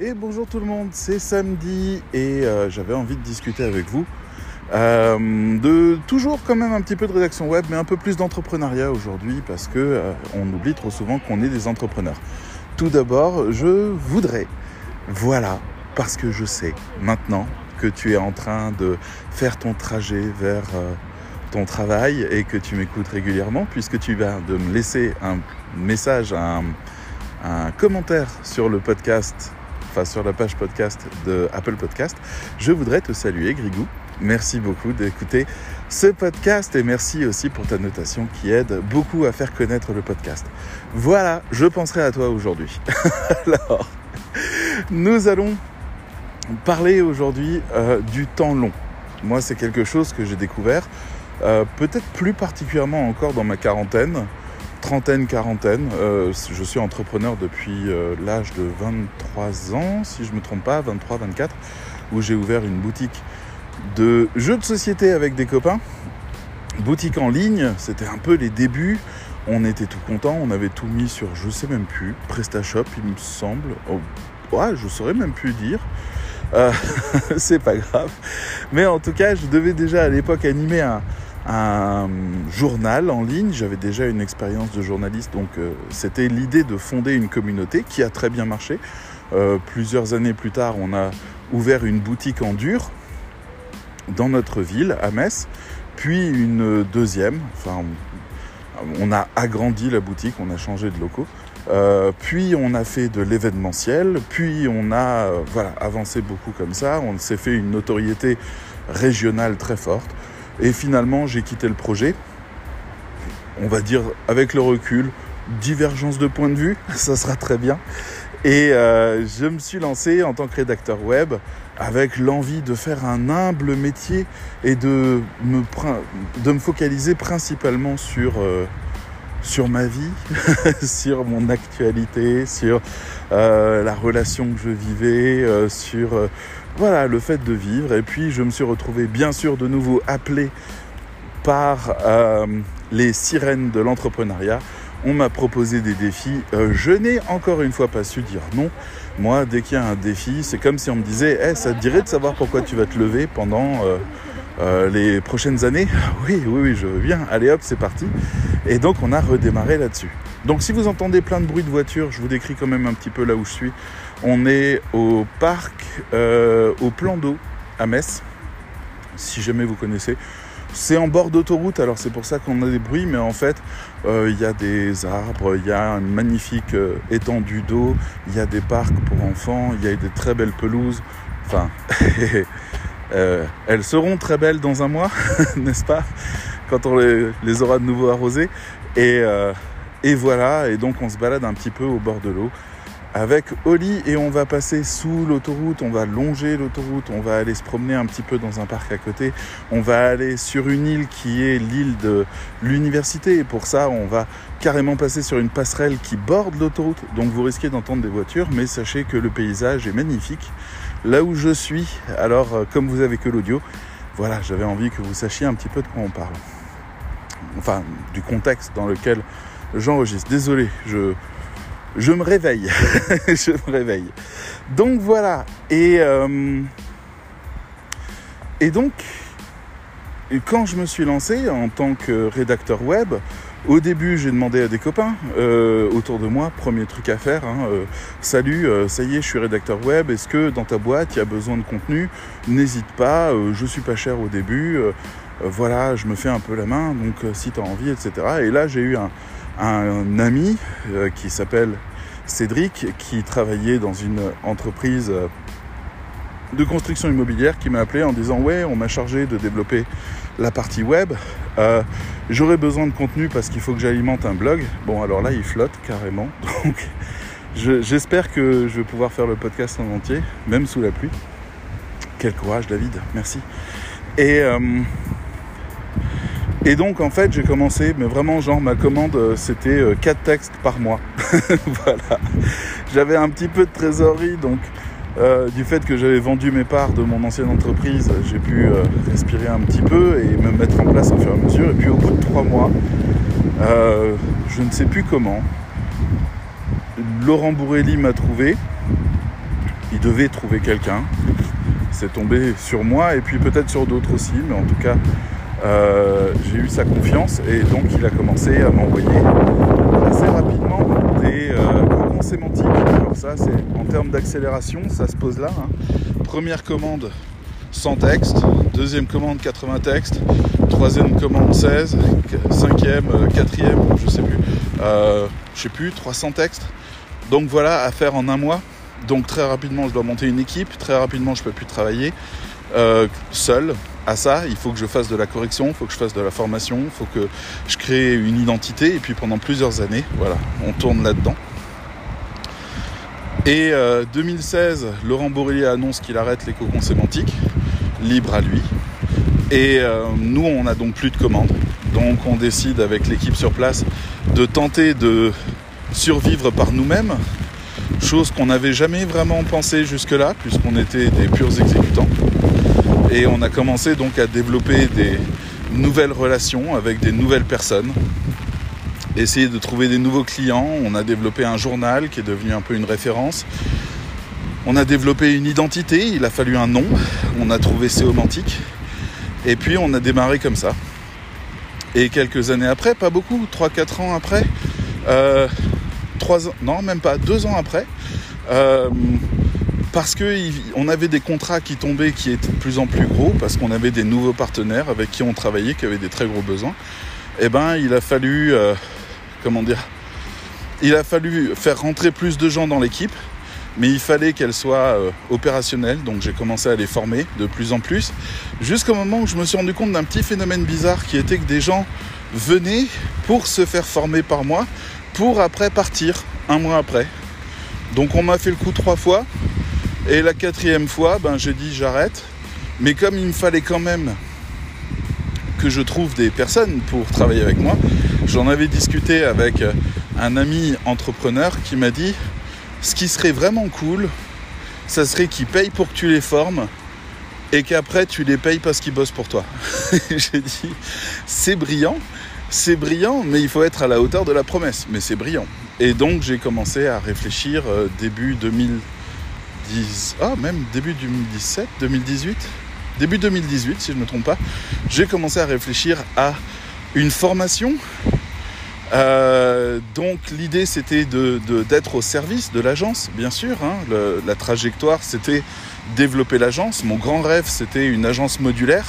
Et bonjour tout le monde, c'est samedi et euh, j'avais envie de discuter avec vous euh, de toujours quand même un petit peu de rédaction web, mais un peu plus d'entrepreneuriat aujourd'hui parce que euh, on oublie trop souvent qu'on est des entrepreneurs. Tout d'abord, je voudrais, voilà, parce que je sais maintenant que tu es en train de faire ton trajet vers ton travail et que tu m'écoutes régulièrement, puisque tu vas de me laisser un message, un commentaire sur le podcast enfin sur la page podcast de Apple Podcast, je voudrais te saluer, Grigou. Merci beaucoup d'écouter ce podcast et merci aussi pour ta notation qui aide beaucoup à faire connaître le podcast. Voilà, je penserai à toi aujourd'hui. Alors, nous allons parler aujourd'hui euh, du temps long. Moi, c'est quelque chose que j'ai découvert, euh, peut-être plus particulièrement encore dans ma quarantaine trentaine, quarantaine. Euh, je suis entrepreneur depuis euh, l'âge de 23 ans, si je ne me trompe pas, 23, 24, où j'ai ouvert une boutique de jeux de société avec des copains. Boutique en ligne, c'était un peu les débuts. On était tout content, on avait tout mis sur, je sais même plus, PrestaShop, il me semble. Oh, ouais, je saurais même plus dire. Euh, c'est pas grave. Mais en tout cas, je devais déjà à l'époque animer un, un journal en ligne. J'avais déjà une expérience de journaliste, donc euh, c'était l'idée de fonder une communauté qui a très bien marché. Euh, plusieurs années plus tard, on a ouvert une boutique en dur dans notre ville, à Metz, puis une deuxième. Enfin, on, a agrandi la boutique, on a changé de locaux. Euh, puis on a fait de l'événementiel, puis on a voilà avancé beaucoup comme ça. On s'est fait une notoriété régionale très forte. Et finalement, j'ai quitté le projet. On va dire avec le recul, divergence de point de vue, ça sera très bien. Et euh, je me suis lancé en tant que rédacteur web avec l'envie de faire un humble métier et de me, de me focaliser principalement sur, euh, sur ma vie, sur mon actualité, sur euh, la relation que je vivais, sur voilà, le fait de vivre. Et puis je me suis retrouvé bien sûr de nouveau appelé par euh, les sirènes de l'entrepreneuriat. On m'a proposé des défis. Euh, je n'ai encore une fois pas su dire non. Moi, dès qu'il y a un défi, c'est comme si on me disait hey, ça te dirait de savoir pourquoi tu vas te lever pendant euh, les prochaines années? Oui, oui, oui, je veux bien. Allez hop, c'est parti. Et donc, on a redémarré là-dessus. Donc, si vous entendez plein de bruit de voiture, je vous décris quand même un petit peu là où je suis. On est au parc, euh, au plan d'eau à Metz, si jamais vous connaissez. C'est en bord d'autoroute, alors c'est pour ça qu'on a des bruits, mais en fait, euh, il y a des arbres, il y a une magnifique euh, étendue d'eau, il y a des parcs pour enfants, il y a des très belles pelouses. Enfin, elles seront très belles dans un mois, n'est-ce pas Quand on les, aura de nouveau arrosées. Et voilà, et donc on se balade un petit peu au bord de l'eau avec Oli et on va passer sous l'autoroute, on va longer l'autoroute, on va aller se promener un petit peu dans un parc à côté, on va aller sur une île qui est l'île de l'université et pour ça on va carrément passer sur une passerelle qui borde l'autoroute, donc vous risquez d'entendre des voitures, mais sachez que le paysage est magnifique. Là où je suis, alors euh, comme vous avez que l'audio, voilà, j'avais envie que vous sachiez un petit peu de quoi on parle. Enfin, du contexte dans lequel j'enregistre. Désolé, je, je me réveille. je me réveille. Donc voilà. Et, euh, et donc, quand je me suis lancé en tant que rédacteur web, au début, j'ai demandé à des copains euh, autour de moi, premier truc à faire, hein, euh, salut, ça y est, je suis rédacteur web, est-ce que dans ta boîte, il y a besoin de contenu? N'hésite pas, je suis pas cher au début, voilà, je me fais un peu la main, donc si tu envie, etc. Et là, j'ai eu un, un ami euh, qui s'appelle Cédric, qui travaillait dans une entreprise euh, de construction immobilière, qui m'a appelé en disant ouais, on m'a chargé de développer la partie web. Euh, J'aurais besoin de contenu parce qu'il faut que j'alimente un blog. Bon, alors là, il flotte carrément. Donc, j'espère que je vais pouvoir faire le podcast en entier, même sous la pluie. Quel courage, David. Merci. Et et donc en fait j'ai commencé, mais vraiment genre ma commande c'était 4 textes par mois. voilà. J'avais un petit peu de trésorerie donc euh, du fait que j'avais vendu mes parts de mon ancienne entreprise, j'ai pu euh, respirer un petit peu et me mettre en place au fur et à mesure. Et puis au bout de 3 mois, euh, je ne sais plus comment, Laurent Bourrelli m'a trouvé. il devait trouver quelqu'un. C'est tombé sur moi et puis peut-être sur d'autres aussi, mais en tout cas, euh, j'ai eu sa confiance et donc il a commencé à m'envoyer assez rapidement des euh, sémantiques. Alors ça, c'est en termes d'accélération, ça se pose là. hein. Première commande 100 textes, deuxième commande 80 textes, troisième commande 16, cinquième, euh, quatrième, je sais plus, euh, je sais plus, 300 textes. Donc voilà, à faire en un mois. Donc très rapidement, je dois monter une équipe. Très rapidement, je peux plus travailler seul à ça. Il faut que je fasse de la correction, il faut que je fasse de la formation, il faut que je crée une identité. Et puis pendant plusieurs années, voilà, on tourne là-dedans. Et euh, 2016, Laurent Borrelli annonce qu'il arrête les cocons sémantiques, libre à lui. Et euh, nous, on n'a donc plus de commandes. Donc on décide avec l'équipe sur place de tenter de survivre par nous-mêmes, chose qu'on n'avait jamais vraiment pensé jusque-là, puisqu'on était des purs exécutants. Et on a commencé donc à développer des nouvelles relations avec des nouvelles personnes, essayer de trouver des nouveaux clients. On a développé un journal qui est devenu un peu une référence. On a développé une identité, il a fallu un nom. On a trouvé Séomantique. Et puis on a démarré comme ça. Et quelques années après, pas beaucoup, 3-4 ans après, euh, 3 ans, non même pas, 2 ans après, euh, parce qu'on avait des contrats qui tombaient qui étaient de plus en plus gros, parce qu'on avait des nouveaux partenaires avec qui on travaillait, qui avaient des très gros besoins, et ben il a fallu, euh, comment dire, il a fallu faire rentrer plus de gens dans l'équipe, mais il fallait qu'elle soit euh, opérationnelle, donc j'ai commencé à les former de plus en plus, jusqu'au moment où je me suis rendu compte d'un petit phénomène bizarre qui était que des gens venaient pour se faire former par moi, pour après partir un mois après. Donc on m'a fait le coup trois fois, et la quatrième fois, ben, j'ai dit j'arrête, mais comme il me fallait quand même que je trouve des personnes pour travailler avec moi, j'en avais discuté avec un ami entrepreneur qui m'a dit ce qui serait vraiment cool, ça serait qu'ils payent pour que tu les formes et qu'après tu les payes parce qu'ils bossent pour toi. J'ai dit, c'est brillant, c'est brillant, mais il faut être à la hauteur de la promesse, mais c'est brillant. Et donc j'ai commencé à réfléchir euh, début 2010, ah même début 2017, 2018, début 2018 si je ne me trompe pas, j'ai commencé à réfléchir à une formation euh, donc l'idée c'était de, d'être au service de l'agence, bien sûr. Hein. La trajectoire c'était développer l'agence. Mon grand rêve c'était une agence modulaire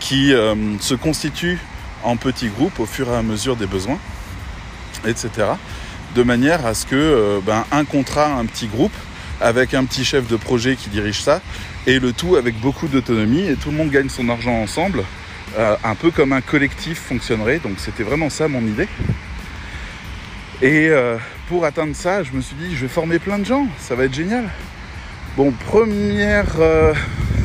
qui euh, se constitue en petits groupes au fur et à mesure des besoins, etc. De manière à ce que euh, ben, un contrat, un petit groupe, avec un petit chef de projet qui dirige ça, et le tout avec beaucoup d'autonomie, et tout le monde gagne son argent ensemble euh, un peu comme un collectif fonctionnerait. Donc c'était vraiment ça mon idée. Et euh, pour atteindre ça, je me suis dit, je vais former plein de gens, ça va être génial. Bon, première, euh,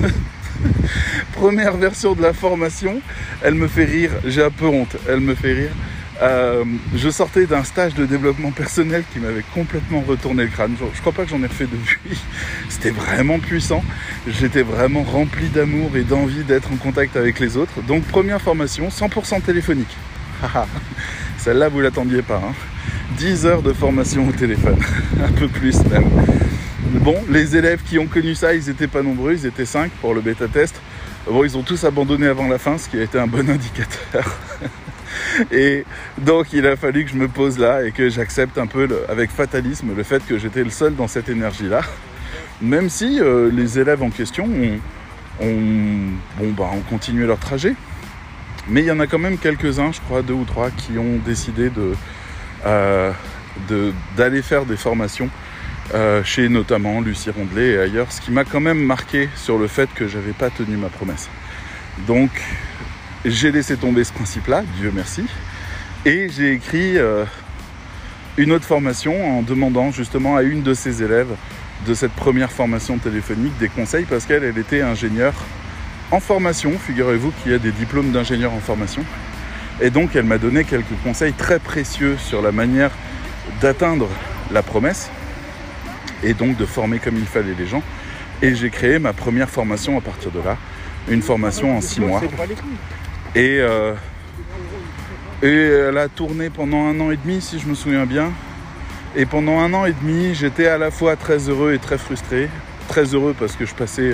première version de la formation, elle me fait rire, j'ai un peu honte, elle me fait rire. Euh, je sortais d'un stage de développement personnel qui m'avait complètement retourné le crâne. Je, crois pas que j'en ai refait depuis. C'était vraiment puissant. J'étais vraiment rempli d'amour et d'envie d'être en contact avec les autres. Donc première formation, 100% téléphonique. Celle-là, vous l'attendiez pas. Hein. 10 heures de formation au téléphone. Un peu plus même. Bon, les élèves qui ont connu ça, ils n'étaient pas nombreux, ils étaient 5 pour le bêta-test. Bon, ils ont tous abandonné avant la fin, ce qui a été un bon indicateur. Et donc il a fallu que je me pose là et que j'accepte un peu avec fatalisme le fait que j'étais le seul dans cette énergie-là. Même si euh, les élèves en question bah, ont continué leur trajet. Mais il y en a quand même quelques-uns, je crois deux ou trois, qui ont décidé euh, d'aller faire des formations euh, chez notamment Lucie Rondelet et ailleurs, ce qui m'a quand même marqué sur le fait que j'avais pas tenu ma promesse. Donc j'ai laissé tomber ce principe-là, Dieu merci, et j'ai écrit euh, une autre formation en demandant justement à une de ses élèves de cette première formation téléphonique des conseils parce qu'elle elle était ingénieure en formation, figurez-vous qu'il y a des diplômes d'ingénieur en formation. Et donc elle m'a donné quelques conseils très précieux sur la manière d'atteindre la promesse et donc de former comme il fallait les gens. Et j'ai créé ma première formation à partir de là, une formation en six mois. Et, euh, et elle a tourné pendant un an et demi, si je me souviens bien. Et pendant un an et demi, j'étais à la fois très heureux et très frustré. très heureux parce que je passais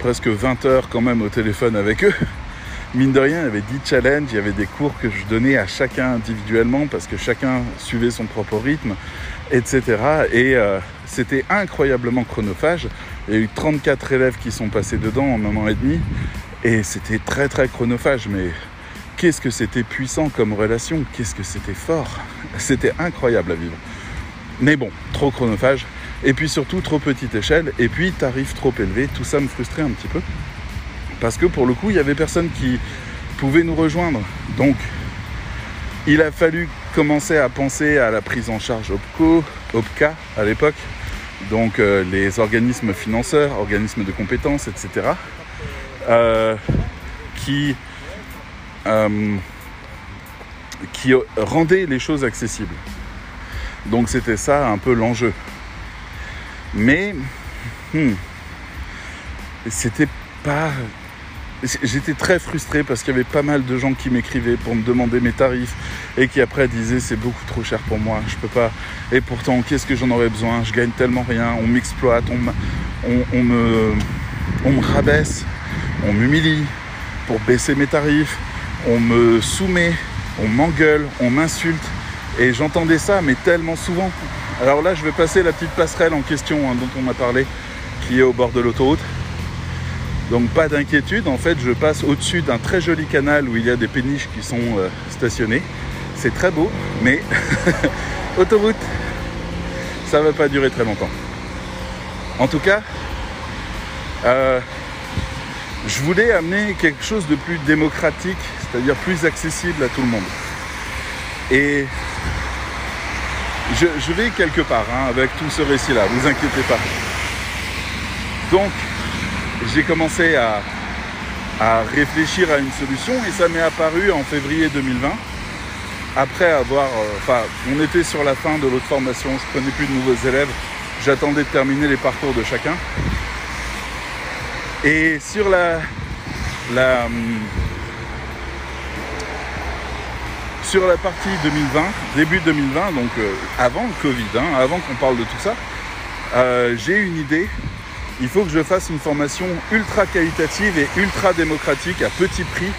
presque 20 heures quand même au téléphone avec eux. Mine de rien, il y avait 10 challenges, il y avait des cours que je donnais à chacun individuellement parce que chacun suivait son propre rythme, etc. Et c'était incroyablement chronophage. Il y a eu 34 élèves qui sont passés dedans en un an et demi. Et c'était très très chronophage, mais qu'est-ce que c'était puissant comme relation, qu'est-ce que c'était fort. C'était incroyable à vivre. Mais bon, trop chronophage. Et puis surtout trop petite échelle. Et puis tarif trop élevé. Tout ça me frustrait un petit peu. Parce que pour le coup, il n'y avait personne qui pouvait nous rejoindre. Donc, il a fallu commencer à penser à la prise en charge OPCO, OPCA à l'époque. Donc euh, les organismes financeurs, organismes de compétences, etc. Euh, qui euh, qui rendait les choses accessibles. Donc c'était ça un peu l'enjeu. Mais hmm, c'était pas. J'étais très frustré parce qu'il y avait pas mal de gens qui m'écrivaient pour me demander mes tarifs et qui après disaient c'est beaucoup trop cher pour moi, je peux pas. Et pourtant, qu'est-ce que j'en aurais besoin? Je gagne tellement rien, on m'exploite, on, on, me, on me rabaisse, on m'humilie pour baisser mes tarifs on me soumet, on m'engueule, on m'insulte. Et j'entendais ça, mais tellement souvent. Alors là, je vais passer la petite passerelle en question hein, dont on m'a parlé, qui est au bord de l'autoroute. Donc pas d'inquiétude, en fait, je passe au-dessus d'un très joli canal où il y a des péniches qui sont euh, stationnées. C'est très beau, mais autoroute, ça va pas durer très longtemps. En tout cas, euh, je voulais amener quelque chose de plus démocratique c'est-à-dire plus accessible à tout le monde. Et je, vais quelque part hein, avec tout ce récit-là, vous inquiétez pas. Donc, j'ai commencé à, réfléchir à une solution et ça m'est apparu en février 2020. Après avoir, euh, enfin, on était sur la fin de l'autre formation, je prenais plus de nouveaux élèves, j'attendais de terminer les parcours de chacun. Et sur la, la, sur la partie 2020, début 2020, donc euh, avant le Covid, hein, avant qu'on parle de tout ça, euh, j'ai une idée. Il faut que je fasse une formation ultra qualitative et ultra démocratique à petit prix,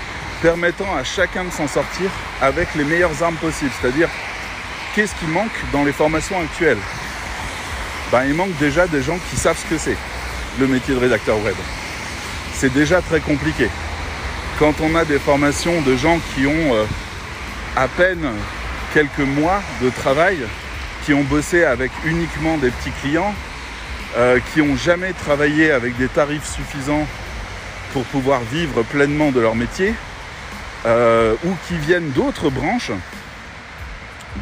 permettant à chacun de s'en sortir avec les meilleures armes possibles. C'est-à-dire, qu'est-ce qui manque dans les formations actuelles? Ben, Il manque déjà des gens qui savent ce que c'est, le métier de rédacteur web. C'est déjà très compliqué. Quand on a des formations de gens qui ont... Euh, à peine quelques mois de travail, qui ont bossé avec uniquement des petits clients, euh, qui n'ont jamais travaillé avec des tarifs suffisants pour pouvoir vivre pleinement de leur métier, euh, ou qui viennent d'autres branches,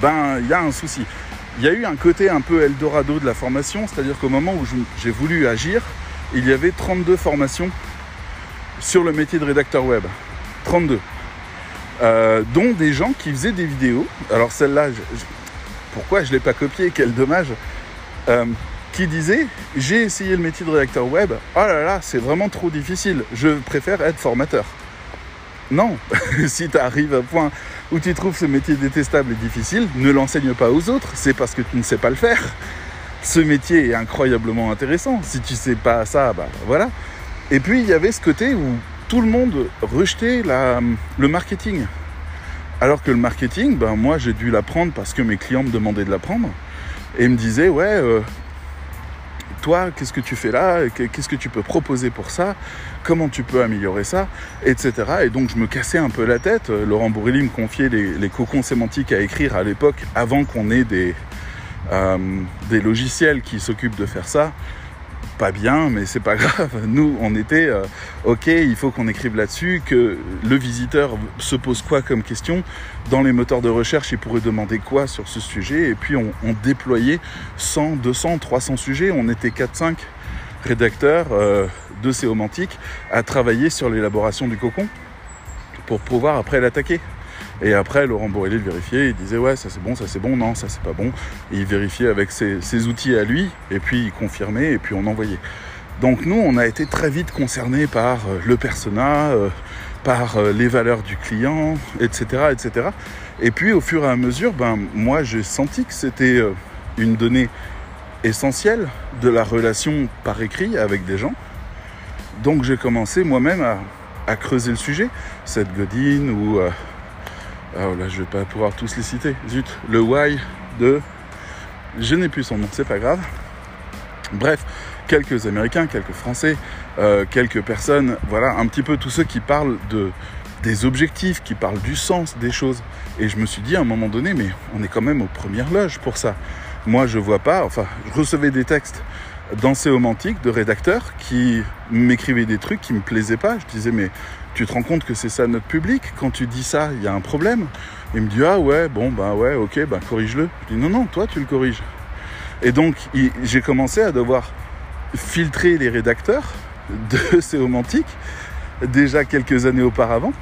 ben il y a un souci. Il y a eu un côté un peu Eldorado de la formation, c'est-à-dire qu'au moment où j'ai voulu agir, il y avait 32 formations sur le métier de rédacteur web. 32. Euh, dont des gens qui faisaient des vidéos. Alors celle-là, pourquoi je ne l'ai pas copiée? Quel dommage. Euh, qui disait j'ai essayé le métier de rédacteur web. Oh là là, c'est vraiment trop difficile. Je préfère être formateur. Non, si tu arrives à un point où tu trouves ce métier détestable et difficile, ne l'enseigne pas aux autres. C'est parce que tu ne sais pas le faire. Ce métier est incroyablement intéressant. Si tu sais pas ça, bah voilà. Et puis il y avait ce côté où tout le monde rejetait le marketing. Alors que le marketing, ben moi j'ai dû l'apprendre parce que mes clients me demandaient de l'apprendre et me disaient ouais euh, toi qu'est-ce que tu fais là? Qu'est-ce que tu peux proposer pour ça? Comment tu peux améliorer ça? Etc et donc je me cassais un peu la tête. Laurent Bourrelli me confiait les, cocons sémantiques à écrire à l'époque avant qu'on ait des, euh, des logiciels qui s'occupent de faire ça pas bien, mais c'est pas grave. Nous, on était euh, ok, il faut qu'on écrive là-dessus, que le visiteur se pose quoi comme question. Dans les moteurs de recherche, il pourrait demander quoi sur ce sujet. Et puis, on, déployait 100, 200, 300 sujets. On était 4-5 rédacteurs euh, de Séomantique à travailler sur l'élaboration du cocon pour pouvoir après l'attaquer. Et après, Laurent Borrelli le vérifiait, il disait ouais, ça c'est bon, ça c'est bon, non, ça c'est pas bon. Il vérifiait avec ses, outils à lui, et puis il confirmait, et puis on envoyait. Donc nous, on a été très vite concernés par euh, le persona, euh, par euh, les valeurs du client, etc., etc. Et puis au fur et à mesure, ben moi j'ai senti que c'était une donnée essentiel de la relation par écrit avec des gens. Donc j'ai commencé moi-même à, creuser le sujet. Cette Godin ou... oh là, je vais pas pouvoir tous les citer. Zut, le why de... Je n'ai plus son nom, c'est pas grave. Bref, quelques Américains, quelques Français, euh, quelques personnes, voilà, un petit peu tous ceux qui parlent de, des objectifs, qui parlent du sens des choses. Et je me suis dit à un moment donné, mais on est quand même aux premières loges pour ça. Moi, je vois pas, enfin, je recevais des textes dans Séomantique de rédacteurs qui m'écrivaient des trucs qui me plaisaient pas. Je disais, mais tu te rends compte que c'est ça notre public Quand tu dis ça, il y a un problème. Il me dit, ah ouais, bon, bah ouais, ok, bah corrige-le. Je dis, non, non, toi, tu le corriges. Et donc, j'ai commencé à devoir filtrer les rédacteurs de Séomantique déjà quelques années auparavant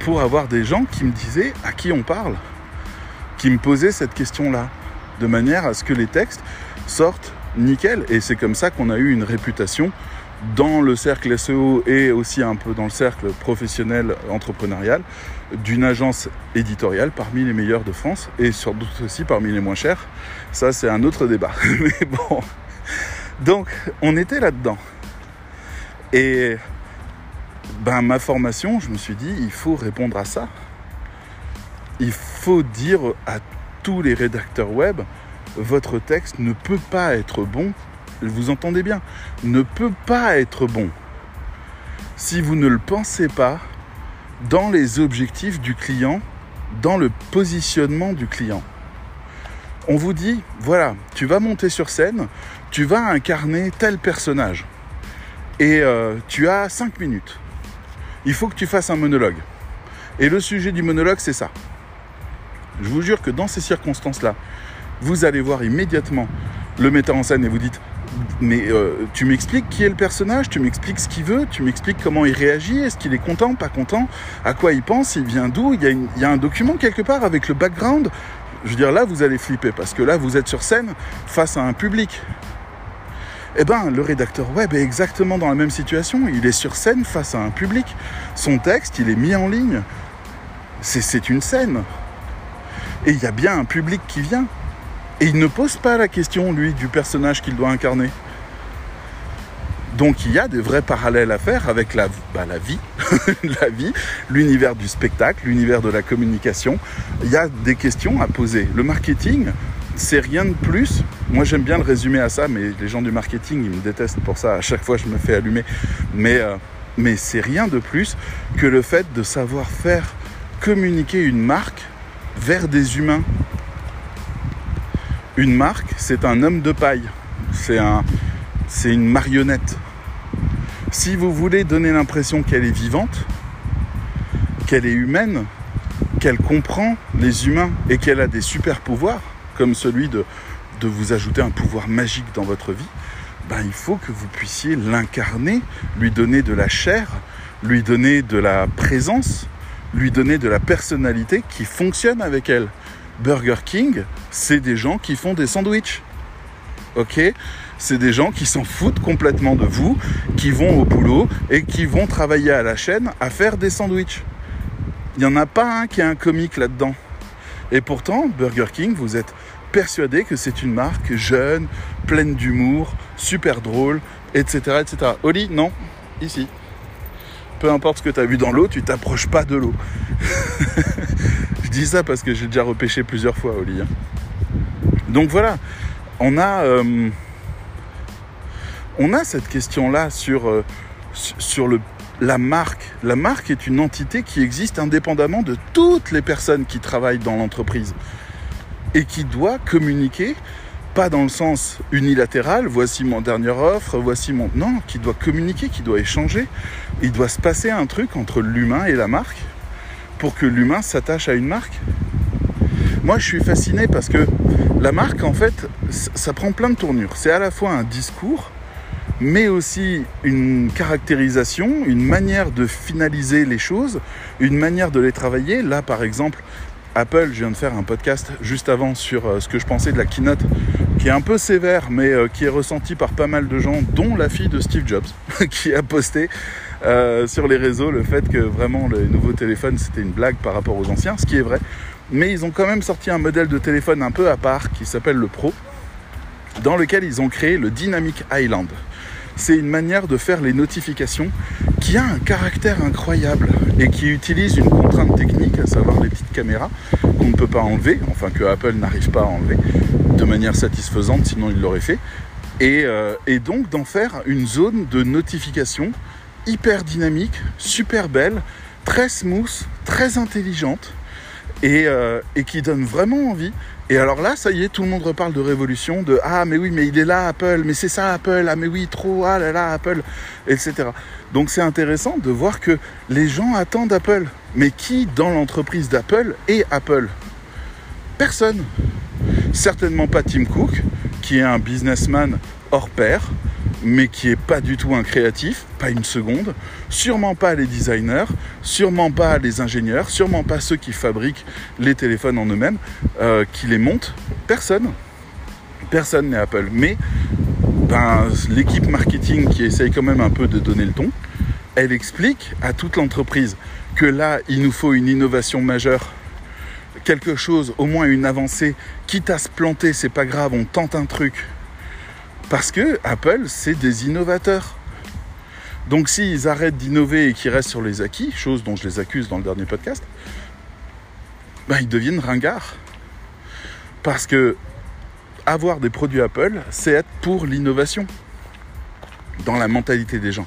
pour avoir des gens qui me disaient à qui on parle, qui me posaient cette question-là, de manière à ce que les textes sortent nickel. Et c'est comme ça qu'on a eu une réputation dans le cercle SEO et aussi un peu dans le cercle professionnel entrepreneurial d'une agence éditoriale parmi les meilleures de France et sur doute aussi parmi les moins chères. Ça, c'est un autre débat. Mais bon. Donc, on était là-dedans. Et ben, ma formation, je me suis dit, il faut répondre à ça. Il faut dire à tous les rédacteurs web, votre texte ne peut pas être bon, vous entendez bien, ne peut pas être bon si vous ne le pensez pas dans les objectifs du client, dans le positionnement du client. On vous dit, voilà, tu vas monter sur scène, tu vas incarner tel personnage. Et euh, tu as 5 minutes. Il faut que tu fasses un monologue. Et le sujet du monologue, c'est ça. Je vous jure que dans ces circonstances-là, vous allez voir immédiatement le metteur en scène et vous dites mais euh, tu m'expliques qui est le personnage, tu m'expliques ce qu'il veut, tu m'expliques comment il réagit, est-ce qu'il est content, pas content, à quoi il pense, il vient d'où, il, il, y a un document quelque part avec le background. Je veux dire, là, vous allez flipper parce que là, vous êtes sur scène face à un public. Eh bien, le rédacteur web est exactement dans la même situation. Il est sur scène face à un public. Son texte, il est mis en ligne. C'est une scène. Et il y a bien un public qui vient. Et il ne pose pas la question, lui, du personnage qu'il doit incarner. Donc il y a des vrais parallèles à faire avec la, bah, vie, la vie, l'univers du spectacle, l'univers de la communication. Il y a des questions à poser. Le marketing, c'est rien de plus. Moi j'aime bien le résumer à ça, mais les gens du marketing, ils me détestent pour ça. À chaque fois, je me fais allumer. Mais, euh, mais c'est rien de plus que le fait de savoir faire communiquer une marque vers des humains une marque, c'est un homme de paille. C'est un, c'est une marionnette. Si vous voulez donner l'impression qu'elle est vivante, qu'elle est humaine, qu'elle comprend les humains et qu'elle a des super pouvoirs, comme celui de, de vous ajouter un pouvoir magique dans votre vie, ben, il faut que vous puissiez l'incarner, lui donner de la chair, lui donner de la présence, lui donner de la personnalité qui fonctionne avec elle. Burger King, c'est des gens qui font des sandwichs. Ok? C'est des gens qui s'en foutent complètement de vous, qui vont au boulot et qui vont travailler à la chaîne à faire des sandwichs. Il n'y en a pas un qui a un comique là-dedans. Et pourtant, Burger King, vous êtes persuadé que c'est une marque jeune, pleine d'humour, super drôle, etc. etc. Oli, non, ici. Peu importe ce que tu as vu dans l'eau, tu t'approches pas de l'eau. dis ça parce que j'ai déjà repêché plusieurs fois au lit. Hein. Donc voilà, on a, euh, on a cette question-là sur, euh, sur le, la marque. La marque est une entité qui existe indépendamment de toutes les personnes qui travaillent dans l'entreprise et qui doit communiquer, pas dans le sens unilatéral, voici mon dernière offre, voici mon... Non, qui doit communiquer, qui doit échanger. Il doit se passer un truc entre l'humain et la marque pour que l'humain s'attache à une marque Moi, je suis fasciné parce que la marque, en fait, ça prend plein de tournures. C'est à la fois un discours, mais aussi une caractérisation, une manière de finaliser les choses, une manière de les travailler. Là, par exemple, Apple, je viens de faire un podcast juste avant sur euh, ce que je pensais de la keynote, qui est un peu sévère, mais euh, qui est ressenti par pas mal de gens, dont la fille de Steve Jobs, qui a posté euh, sur les réseaux le fait que vraiment les nouveaux téléphones c'était une blague par rapport aux anciens, ce qui est vrai. Mais ils ont quand même sorti un modèle de téléphone un peu à part qui s'appelle le Pro, dans lequel ils ont créé le Dynamic Island. C'est une manière de faire les notifications qui a un caractère incroyable et qui utilise une contrainte technique, à savoir les petites caméras qu'on ne peut pas enlever, enfin que Apple n'arrive pas à enlever de manière satisfaisante, sinon il l'aurait fait. Et, euh, donc d'en faire une zone de notification hyper dynamique, super belle, très smooth, très intelligente et, euh, et, qui donne vraiment envie. Et alors là, ça y est, tout le monde reparle de révolution, de ah mais oui, mais il est là Apple, mais c'est ça Apple, ah mais oui, trop, ah là là Apple, etc. Donc c'est intéressant de voir que les gens attendent Apple. Mais qui dans l'entreprise d'Apple est Apple? Personne. Certainement pas Tim Cook, qui est un businessman hors pair, mais qui est pas du tout un créatif, pas une seconde. Sûrement pas les designers, sûrement pas les ingénieurs, sûrement pas ceux qui fabriquent les téléphones en eux-mêmes, euh, qui les montent. Personne. Personne n'est Apple. Mais ben, l'équipe marketing qui essaye quand même un peu de donner le ton, elle explique à toute l'entreprise que là, il nous faut une innovation majeure quelque chose, au moins une avancée, quitte à se planter, c'est pas grave, on tente un truc. Parce que Apple, c'est des innovateurs. Donc s'ils arrêtent d'innover et qu'ils restent sur les acquis, chose dont je les accuse dans le dernier podcast, ben, ils deviennent ringards. Parce que avoir des produits Apple, c'est être pour l'innovation dans la mentalité des gens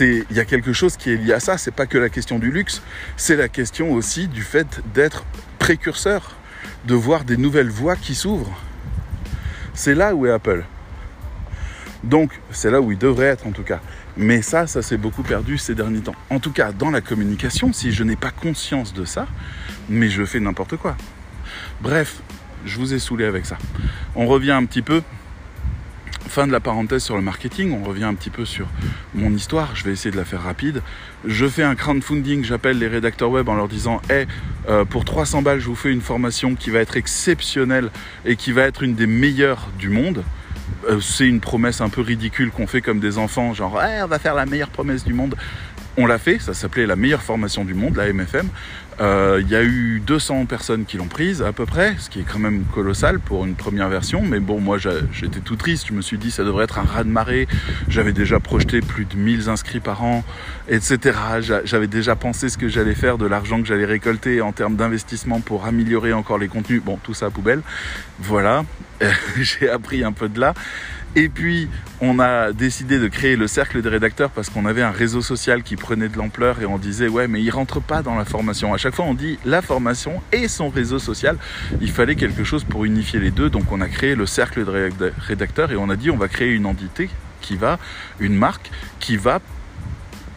il y a quelque chose qui est lié à ça. C'est pas que la question du luxe, c'est la question aussi du fait d'être précurseur, de voir des nouvelles voies qui s'ouvrent. C'est là où est Apple. Donc, c'est là où il devrait être en tout cas. Mais ça, ça s'est beaucoup perdu ces derniers temps. En tout cas, dans la communication, si je n'ai pas conscience de ça, mais je fais n'importe quoi. Bref, je vous ai saoulé avec ça. On revient un petit peu Fin de la parenthèse sur le marketing, on revient un petit peu sur mon histoire, je vais essayer de la faire rapide. Je fais un crowdfunding, j'appelle les rédacteurs web en leur disant Hey, euh, pour 300 balles, je vous fais une formation qui va être exceptionnelle et qui va être une des meilleures du monde. Euh, c'est une promesse un peu ridicule qu'on fait comme des enfants, genre hey, on va faire la meilleure promesse du monde. On l'a fait, ça s'appelait la meilleure formation du monde, la MFM. Euh, il y a eu 200 personnes qui l'ont prise à peu près, ce qui est quand même colossal pour une première version. Mais bon, moi j'étais tout triste. Je me suis dit ça devrait être un raz de marée. J'avais déjà projeté plus de 1000 inscrits par an, etc. J'avais déjà pensé ce que j'allais faire, de l'argent que j'allais récolter en termes d'investissement pour améliorer encore les contenus. Bon, tout ça à poubelle. Voilà, j'ai appris un peu de là. Et puis, on a décidé de créer le cercle des rédacteurs parce qu'on avait un réseau social qui prenait de l'ampleur et on disait, ouais, mais il rentre pas dans la formation. À chaque fois, on dit la formation et son réseau social. Il fallait quelque chose pour unifier les deux. Donc, on a créé le cercle des rédacteurs et on a dit, on va créer une entité qui va, une marque qui va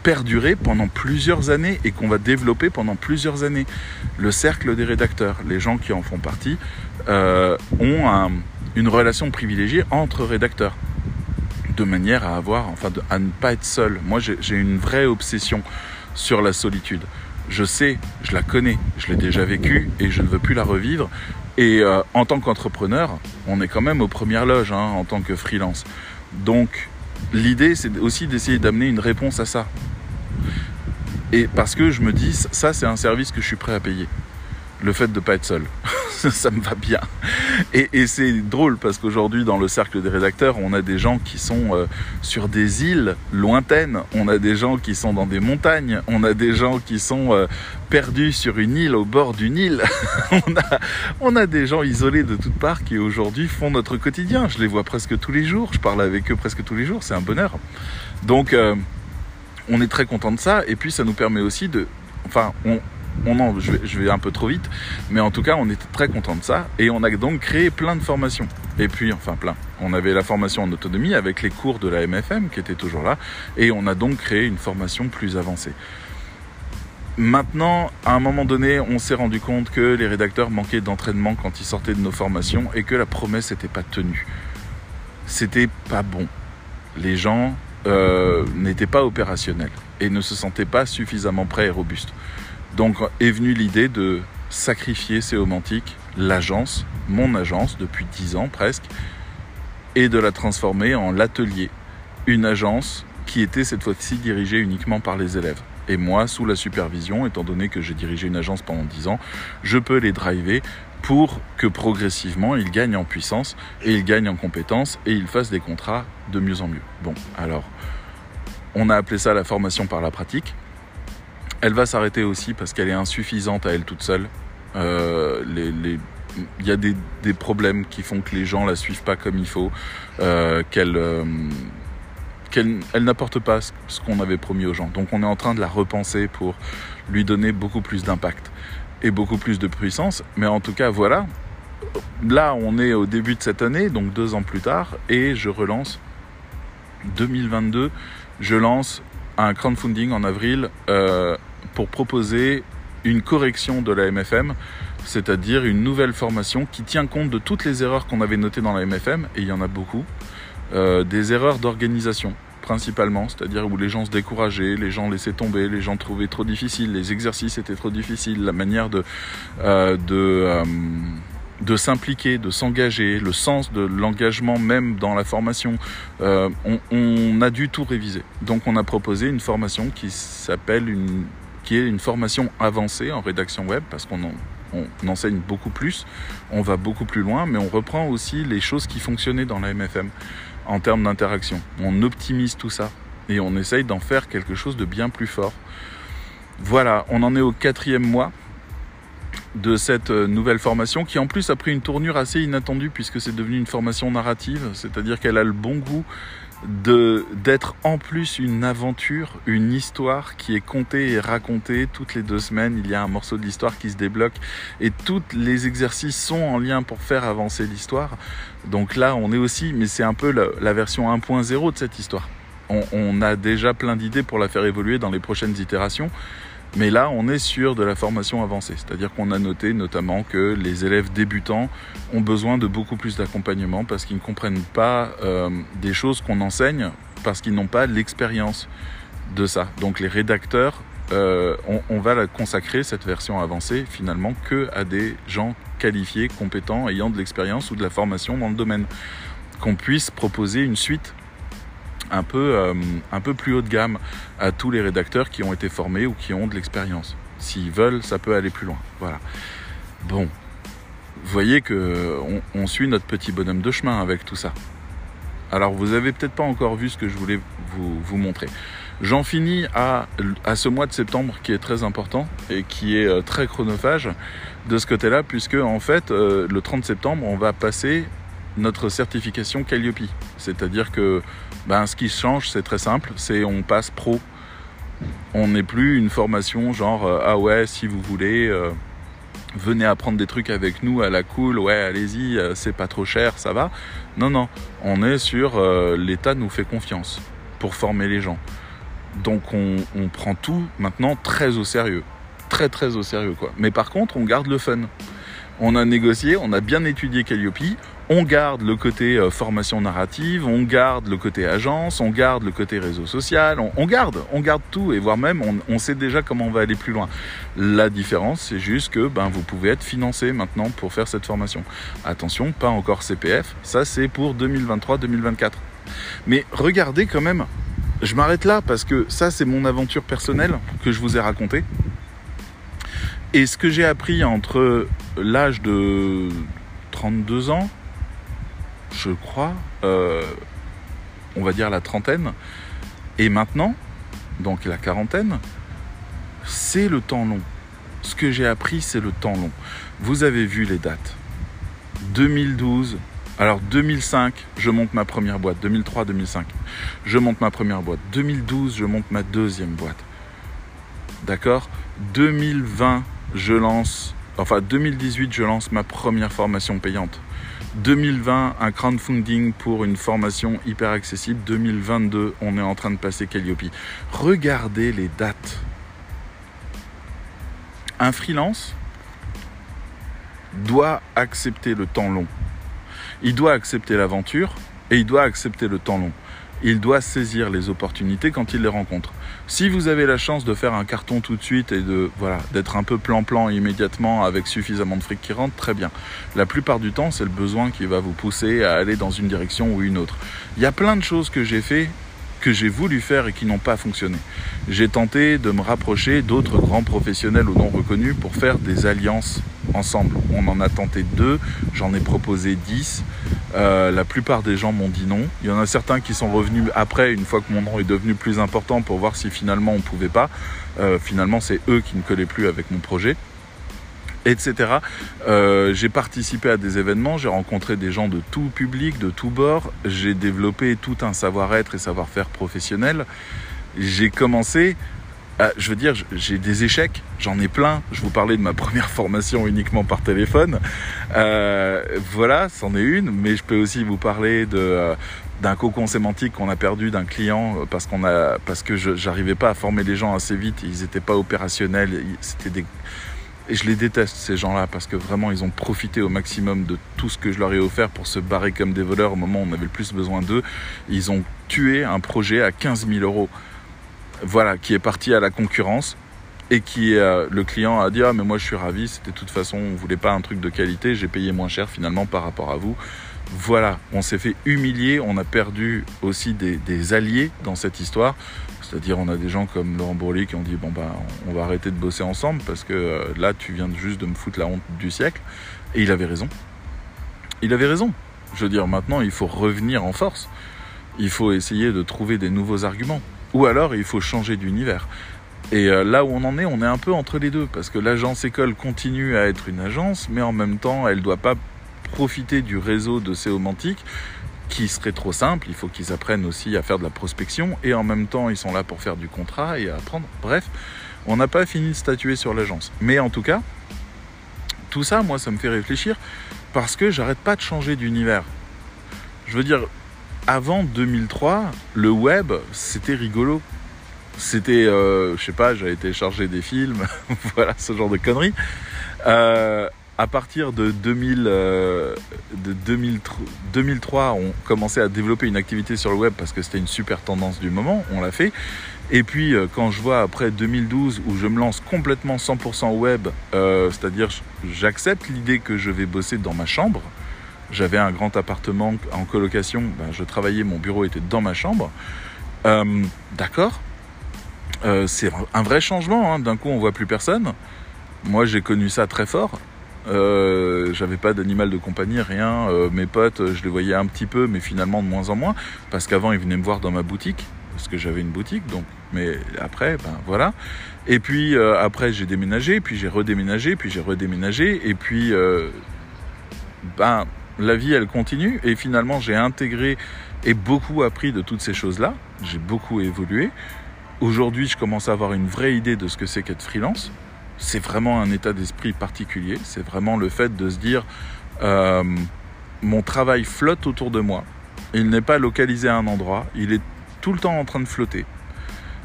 perdurer pendant plusieurs années et qu'on va développer pendant plusieurs années. Le cercle des rédacteurs, les gens qui en font partie, euh, ont un, une relation privilégiée entre rédacteurs de manière à avoir, enfin, à ne pas être seul. Moi, j'ai une vraie obsession sur la solitude. Je sais, je la connais, je l'ai déjà vécue et je ne veux plus la revivre. Et euh, en tant qu'entrepreneur, on est quand même aux premières loges hein, en tant que freelance. Donc, l'idée, c'est aussi d'essayer d'amener une réponse à ça. Et parce que je me dis, ça, c'est un service que je suis prêt à payer. Le fait de ne pas être seul. ça me va bien. Et, c'est drôle parce qu'aujourd'hui, dans le cercle des rédacteurs, on a des gens qui sont euh, sur des îles lointaines, on a des gens qui sont dans des montagnes, on a des gens qui sont euh, perdus sur une île au bord d'une île. on, a, des gens isolés de toutes parts qui aujourd'hui font notre quotidien. Je les vois presque tous les jours, je parle avec eux presque tous les jours, c'est un bonheur. Donc, euh, on est très content de ça et puis ça nous permet aussi de... Enfin, on, on je, vais, un peu trop vite, mais en tout cas, on était très content de ça et on a donc créé plein de formations. Et puis, enfin plein. On avait la formation en autonomie avec les cours de la MFM qui étaient toujours là et on a donc créé une formation plus avancée. Maintenant, à un moment donné, on s'est rendu compte que les rédacteurs manquaient d'entraînement quand ils sortaient de nos formations et que la promesse n'était pas tenue. C'était pas bon. Les gens euh, n'étaient pas opérationnels et ne se sentaient pas suffisamment prêts et robustes. Donc est venue l'idée de sacrifier Séomantique, l'agence, mon agence depuis 10 ans presque, et de la transformer en l'atelier, une agence qui était cette fois-ci dirigée uniquement par les élèves. Et moi, sous la supervision, étant donné que j'ai dirigé une agence pendant 10 ans, je peux les driver pour que progressivement ils gagnent en puissance et ils gagnent en compétences et ils fassent des contrats de mieux en mieux. Bon, alors, on a appelé ça la formation par la pratique. Elle va s'arrêter aussi parce qu'elle est insuffisante à elle toute seule. Euh, il y a des, problèmes qui font que les gens la suivent pas comme il faut, euh, qu'elle euh, n'apporte pas ce qu'on avait promis aux gens. Donc on est en train de la repenser pour lui donner beaucoup plus d'impact et beaucoup plus de puissance. Mais en tout cas, voilà. Là, on est au début de cette année, donc deux ans plus tard, et je relance 2022. Je lance un crowdfunding en avril euh, pour proposer une correction de la MFM, c'est-à-dire une nouvelle formation qui tient compte de toutes les erreurs qu'on avait notées dans la MFM, et il y en a beaucoup, euh, des erreurs d'organisation principalement, c'est-à-dire où les gens se décourageaient, les gens laissaient tomber, les gens trouvaient trop difficile, les exercices étaient trop difficiles, la manière de, euh, de, de s'impliquer, de s'engager, le sens de l'engagement même dans la formation. on, on, a dû tout réviser. Donc on a proposé une formation qui s'appelle une qui est une formation avancée en rédaction web, parce qu'on on enseigne beaucoup plus, on va beaucoup plus loin, mais on reprend aussi les choses qui fonctionnaient dans la MFM en termes d'interaction. On optimise tout ça et on essaye d'en faire quelque chose de bien plus fort. Voilà, on en est au quatrième mois de cette euh, nouvelle formation qui en plus a pris une tournure assez inattendue puisque c'est devenu une formation narrative, c'est-à-dire qu'elle a le bon goût de d'être en plus une aventure, une histoire qui est contée et racontée toutes les deux semaines. Il y a un morceau de l'histoire qui se débloque et tous les exercices sont en lien pour faire avancer l'histoire. Donc là, on est aussi, mais c'est un peu la, version 1.0 de cette histoire. on a déjà plein d'idées pour la faire évoluer dans les prochaines itérations. Mais là, on est sur de la formation avancée, c'est-à-dire qu'on a noté notamment que les élèves débutants ont besoin de beaucoup plus d'accompagnement parce qu'ils ne comprennent pas euh, des choses qu'on enseigne parce qu'ils n'ont pas l'expérience de ça. Donc les rédacteurs, euh, on, on, va la consacrer cette version avancée finalement que à des gens qualifiés, compétents, ayant de l'expérience ou de la formation dans le domaine, qu'on puisse proposer une suite un peu, euh, un peu plus haut de gamme à tous les rédacteurs qui ont été formés ou qui ont de l'expérience. S'ils veulent, ça peut aller plus loin. Voilà. Bon, vous voyez que on, suit notre petit bonhomme de chemin avec tout ça. Alors vous avez peut-être pas encore vu ce que je voulais vous, vous montrer. J'en finis à, à, ce mois de septembre qui est très important et qui est euh, très chronophage de ce côté-là, puisque en fait euh, le 30 septembre on va passer notre certification Calliope. C'est-à-dire que ben, ce qui change, c'est très simple, c'est on passe pro. On n'est plus une formation genre euh, ah ouais, si vous voulez, euh, venez apprendre des trucs avec nous à la cool, ouais, allez-y, euh, c'est pas trop cher, ça va. Non, non, on est sur l'État nous fait confiance pour former les gens. Donc on, on prend tout maintenant très au sérieux. Très très au sérieux quoi. Mais par contre, on garde le fun. On a négocié, on a bien étudié Calliope, on garde le côté euh, formation narrative, on garde le côté agence, on garde le côté réseau social, on, garde, on garde tout et voire même on, sait déjà comment on va aller plus loin. La différence, c'est juste que ben vous pouvez être financé maintenant pour faire cette formation. Attention, pas encore CPF, ça c'est pour 2023-2024. Mais regardez quand même, je m'arrête là parce que ça c'est mon aventure personnelle que je vous ai racontée. Et ce que j'ai appris entre l'âge de 32 ans je crois, euh, on va dire la trentaine. Et maintenant, donc la quarantaine, c'est le temps long. Ce que j'ai appris, c'est le temps long. Vous avez vu les dates. 2012, alors 2005, je monte ma première boîte. 2003, 2005, je monte ma première boîte. 2012, je monte ma deuxième boîte. D'accord? 2020, je lance, enfin 2018, je lance ma première formation payante. 2020, un crowdfunding pour une formation hyper accessible. 2022, on est en train de passer Calliope. Regardez les dates. Un freelance doit accepter le temps long. Il doit accepter l'aventure et il doit accepter le temps long il doit saisir les opportunités quand il les rencontre. Si vous avez la chance de faire un carton tout de suite et de voilà d'être un peu plan-plan immédiatement avec suffisamment de fric qui rentre, très bien. La plupart du temps, c'est le besoin qui va vous pousser à aller dans une direction ou une autre. Il y a plein de choses que j'ai fait que j'ai voulu faire et qui n'ont pas fonctionné. J'ai tenté de me rapprocher d'autres grands professionnels ou non reconnus pour faire des alliances ensemble. On en a tenté deux, j'en ai proposé dix. Euh, la plupart des gens m'ont dit non. Il y en a certains qui sont revenus après, une fois que mon nom est devenu plus important, pour voir si finalement on pouvait pas. Euh, finalement, c'est eux qui ne collaient plus avec mon projet etc. Euh, j'ai participé à des événements, j'ai rencontré des gens de tout public, de tout bord, j'ai développé tout un savoir-être et savoir-faire professionnel. J'ai commencé, je veux dire, j'ai des échecs, j'en ai plein. Je vous parlais de ma première formation uniquement par téléphone. Euh, voilà, c'en est une, mais je peux aussi vous parler de euh, d'un cocon sémantique qu'on a perdu d'un client parce qu'on a parce que j'arrivais pas à former les gens assez vite, ils n'étaient pas opérationnels, c'était des et je les déteste, ces gens-là, parce que vraiment, ils ont profité au maximum de tout ce que je leur ai offert pour se barrer comme des voleurs au moment où on avait le plus besoin d'eux. Ils ont tué un projet à 15 000 euros. Voilà, qui est parti à la concurrence et qui euh, le client a dit ah mais moi je suis ravi c'était de toute façon on voulait pas un truc de qualité j'ai payé moins cher finalement par rapport à vous voilà on s'est fait humilier on a perdu aussi des, des alliés dans cette histoire c'est-à-dire, on a des gens comme Laurent Bourlier qui ont dit bon bah on va arrêter de bosser ensemble parce que euh, là tu viens juste de me foutre la honte du siècle. Et il avait raison. Il avait raison. Je veux dire, maintenant il faut revenir en force. Il faut essayer de trouver des nouveaux arguments. Ou alors il faut changer d'univers. Et euh, là où on en est, on est un peu entre les deux parce que l'agence école continue à être une agence, mais en même temps, elle ne doit pas profiter du réseau de Séomantique qui serait trop simple. Il faut qu'ils apprennent aussi à faire de la prospection et en même temps, ils sont là pour faire du contrat et apprendre. Bref, on n'a pas fini de statuer sur l'agence. Mais en tout cas, tout ça, moi, ça me fait réfléchir parce que j'arrête pas de changer d'univers. Je veux dire, avant 2003, le web, c'était rigolo. C'était, euh, je sais pas, j'avais téléchargé des films, voilà, ce genre de conneries. Euh, à partir de, 2000, euh, 2003, on commençait à développer une activité sur le web parce que c'était une super tendance du moment, on l'a fait. Et puis euh, quand je vois après 2012 où je me lance complètement 100% web, euh, c'est-à-dire j'accepte l'idée que je vais bosser dans ma chambre. J'avais un grand appartement en colocation, ben, je travaillais, mon bureau était dans ma chambre. D'accord, c'est un vrai changement. Hein. D'un coup, on voit plus personne. Moi, j'ai connu ça très fort. Euh, j'avais pas d'animal de compagnie, rien. Euh, mes potes, je les voyais un petit peu, mais finalement de moins en moins, parce qu'avant ils venaient me voir dans ma boutique, parce que j'avais une boutique. Donc, mais après, ben voilà. Et puis euh, après j'ai déménagé, puis j'ai redéménagé, puis j'ai redéménagé, et puis ben la vie elle continue. Et finalement j'ai intégré et beaucoup appris de toutes ces choses-là. J'ai beaucoup évolué. Aujourd'hui, je commence à avoir une vraie idée de ce que c'est qu'être freelance c'est vraiment un état d'esprit particulier. C'est vraiment le fait de se dire euh, mon travail flotte autour de moi. Il n'est pas localisé à un endroit. Il est tout le temps en train de flotter.